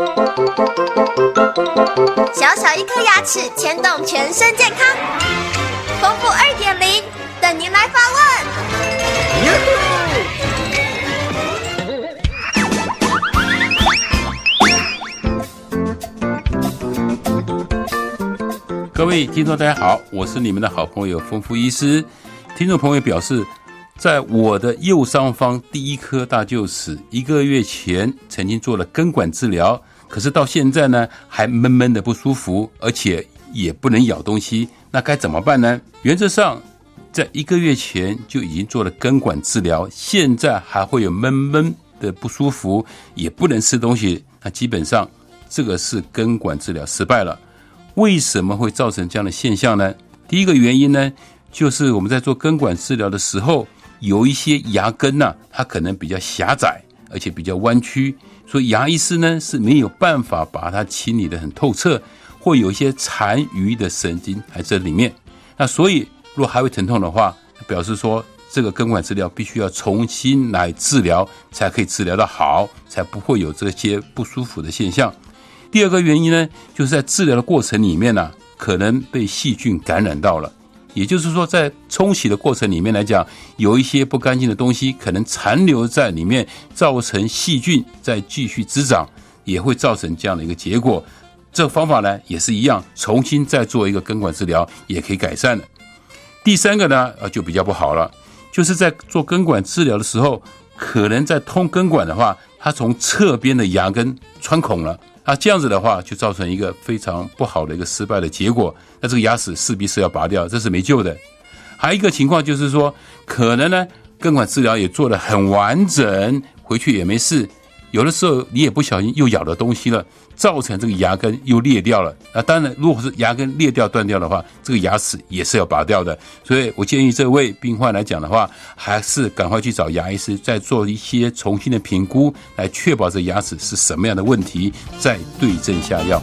小小一颗牙齿牵动全身健康，丰富二点零等您来发问。各位听众，大家好，我是你们的好朋友丰富医师。听众朋友表示。在我的右上方第一颗大臼齿，一个月前曾经做了根管治疗，可是到现在呢还闷闷的不舒服，而且也不能咬东西，那该怎么办呢？原则上，在一个月前就已经做了根管治疗，现在还会有闷闷的不舒服，也不能吃东西，那基本上这个是根管治疗失败了。为什么会造成这样的现象呢？第一个原因呢，就是我们在做根管治疗的时候。有一些牙根呢，它可能比较狭窄，而且比较弯曲，所以牙医师呢是没有办法把它清理的很透彻，会有一些残余的神经还在里面。那所以，如果还会疼痛的话，表示说这个根管治疗必须要重新来治疗，才可以治疗的好，才不会有这些不舒服的现象。第二个原因呢，就是在治疗的过程里面呢，可能被细菌感染到了。也就是说，在冲洗的过程里面来讲，有一些不干净的东西可能残留在里面，造成细菌再继续滋长，也会造成这样的一个结果。这方法呢也是一样，重新再做一个根管治疗也可以改善的。第三个呢，呃，就比较不好了，就是在做根管治疗的时候，可能在通根管的话，它从侧边的牙根穿孔了。那这样子的话，就造成一个非常不好的一个失败的结果。那这个牙齿势必是要拔掉，这是没救的。还有一个情况就是说，可能呢根管治疗也做得很完整，回去也没事。有的时候你也不小心又咬了东西了，造成这个牙根又裂掉了。那当然，如果是牙根裂掉断掉的话，这个牙齿也是要拔掉的。所以我建议这位病患来讲的话，还是赶快去找牙医师，再做一些重新的评估，来确保这牙齿是什么样的问题，再对症下药。